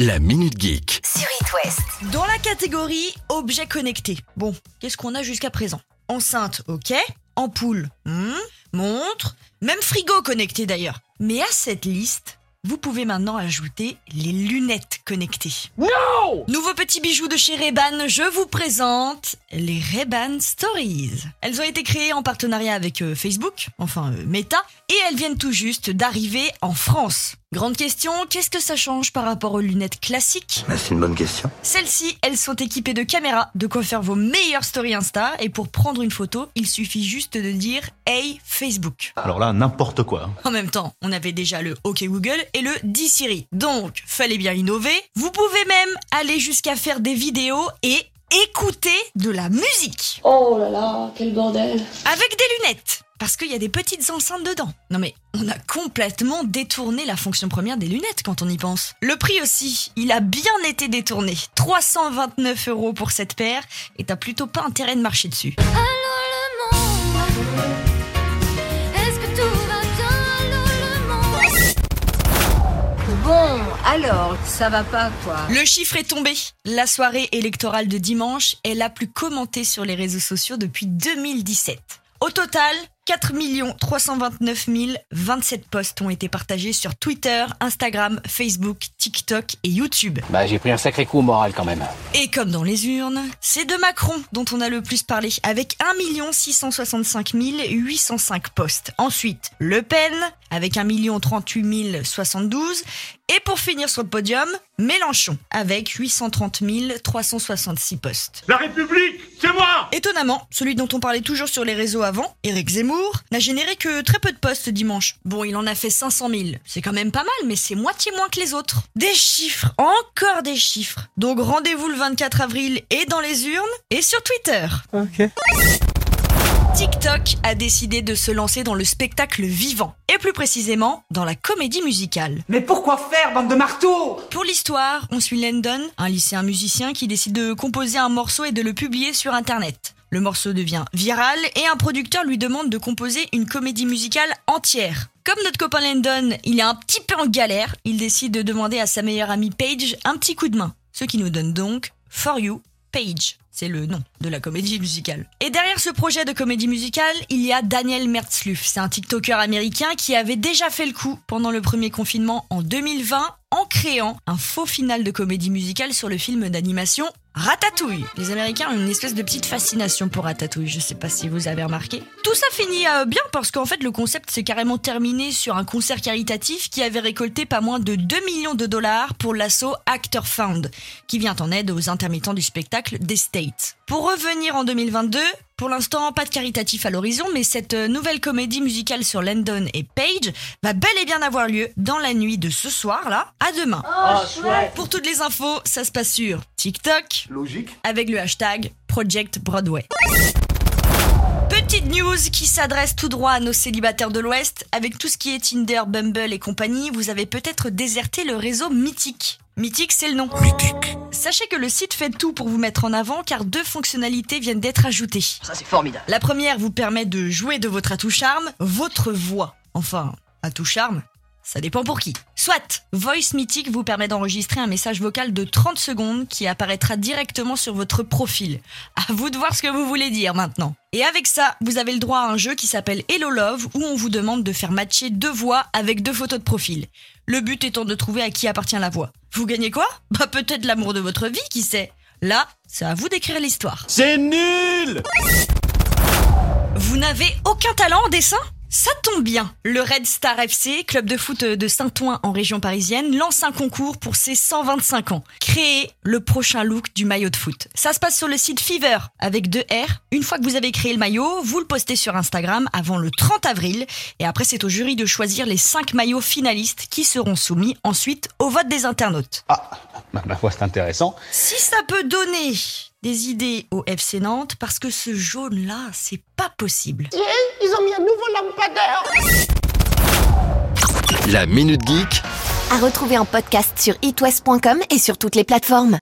La Minute Geek. sur It West. Dans la catégorie objets connectés. Bon, qu'est-ce qu'on a jusqu'à présent? Enceinte, ok. Ampoule, hmm. montre, même frigo connecté d'ailleurs. Mais à cette liste, vous pouvez maintenant ajouter les lunettes connectées. Non Nouveau petit bijou de chez Ray-Ban, je vous présente les Ray-Ban Stories. Elles ont été créées en partenariat avec euh, Facebook, enfin euh, Meta, et elles viennent tout juste d'arriver en France. Grande question, qu'est-ce que ça change par rapport aux lunettes classiques? Bah, C'est une bonne question. Celles-ci, elles sont équipées de caméras, de quoi faire vos meilleures stories Insta, et pour prendre une photo, il suffit juste de dire Hey Facebook. Alors là, n'importe quoi. hein. En même temps, on avait déjà le OK Google et le Dis Siri. Donc, fallait bien innover. Vous pouvez même aller jusqu'à faire des vidéos et écouter de la musique Oh là là, quel bordel. avec des lunettes. Parce qu'il y a des petites enceintes dedans. Non mais, on a complètement détourné la fonction première des lunettes quand on y pense. Le prix aussi, il a bien été détourné. 329 euros pour cette paire, et t'as plutôt pas intérêt de marcher dessus. Alors, ça va pas quoi. Le chiffre est tombé. La soirée électorale de dimanche est la plus commentée sur les réseaux sociaux depuis 2017. Au total, 4 329 027 posts ont été partagés sur Twitter, Instagram, Facebook, TikTok et YouTube. Bah, j'ai pris un sacré coup au moral quand même. Et comme dans les urnes, c'est de Macron dont on a le plus parlé, avec 1 665 805 postes. Ensuite, Le Pen, avec 1 038 072. Et pour finir sur le podium, Mélenchon, avec 830 366 postes. La République, c'est moi Étonnamment, celui dont on parlait toujours sur les réseaux avant, Éric Zemmour, n'a généré que très peu de postes dimanche. Bon, il en a fait 500 000. C'est quand même pas mal, mais c'est moitié moins que les autres. Des chiffres, encore des chiffres. Donc rendez-vous le 24 avril et dans les urnes et sur Twitter. TikTok a décidé de se lancer dans le spectacle vivant, et plus précisément dans la comédie musicale. Mais pourquoi faire, bande de marteaux? Pour l'histoire, on suit Landon, un lycéen musicien qui décide de composer un morceau et de le publier sur Internet. Le morceau devient viral et un producteur lui demande de composer une comédie musicale entière. Comme notre copain Landon, il est un petit peu en galère, il décide de demander à sa meilleure amie Paige un petit coup de main. Ce qui nous donne donc For You, Paige. C'est le nom de la comédie musicale. Et derrière ce projet de comédie musicale, il y a Daniel Mertzluff. C'est un TikToker américain qui avait déjà fait le coup pendant le premier confinement en 2020 en créant un faux final de comédie musicale sur le film d'animation Ratatouille. Les Américains ont une espèce de petite fascination pour Ratatouille, je sais pas si vous avez remarqué. Tout ça finit euh, bien parce qu'en fait le concept s'est carrément terminé sur un concert caritatif qui avait récolté pas moins de 2 millions de dollars pour l'assaut Actor Fund, qui vient en aide aux intermittents du spectacle des States. Pour revenir en 2022, pour l'instant, pas de caritatif à l'horizon, mais cette euh, nouvelle comédie musicale sur Landon et Paige va bel et bien avoir lieu dans la nuit de ce soir là à demain. Pour toutes les infos, ça se passe sur TikTok Logique. avec le hashtag Project Broadway. Petite news qui s'adresse tout droit à nos célibataires de l'Ouest. Avec tout ce qui est Tinder, Bumble et compagnie, vous avez peut-être déserté le réseau Mythique. Mythique, c'est le nom. Mythique. Sachez que le site fait tout pour vous mettre en avant car deux fonctionnalités viennent d'être ajoutées. Ça c'est formidable. La première vous permet de jouer de votre atout charme, votre voix. Enfin, atout charme, ça dépend pour qui. Soit, Voice Mythic vous permet d'enregistrer un message vocal de 30 secondes qui apparaîtra directement sur votre profil. À vous de voir ce que vous voulez dire maintenant. Et avec ça, vous avez le droit à un jeu qui s'appelle Hello Love où on vous demande de faire matcher deux voix avec deux photos de profil. Le but étant de trouver à qui appartient la voix. Vous gagnez quoi? Bah peut-être l'amour de votre vie, qui sait? Là, c'est à vous d'écrire l'histoire. C'est nul Vous n'avez aucun talent en dessin? Ça tombe bien. Le Red Star FC, club de foot de Saint-Ouen en région parisienne, lance un concours pour ses 125 ans. Créer le prochain look du maillot de foot. Ça se passe sur le site Fever avec deux R. Une fois que vous avez créé le maillot, vous le postez sur Instagram avant le 30 avril. Et après, c'est au jury de choisir les 5 maillots finalistes qui seront soumis ensuite au vote des internautes. Ah, ma, ma foi, c'est intéressant. Si ça peut donner des idées au FC Nantes, parce que ce jaune-là, c'est pas possible. Ils ont mis un nouveau lampadaire. La Minute Geek. À retrouver en podcast sur itwest.com et sur toutes les plateformes.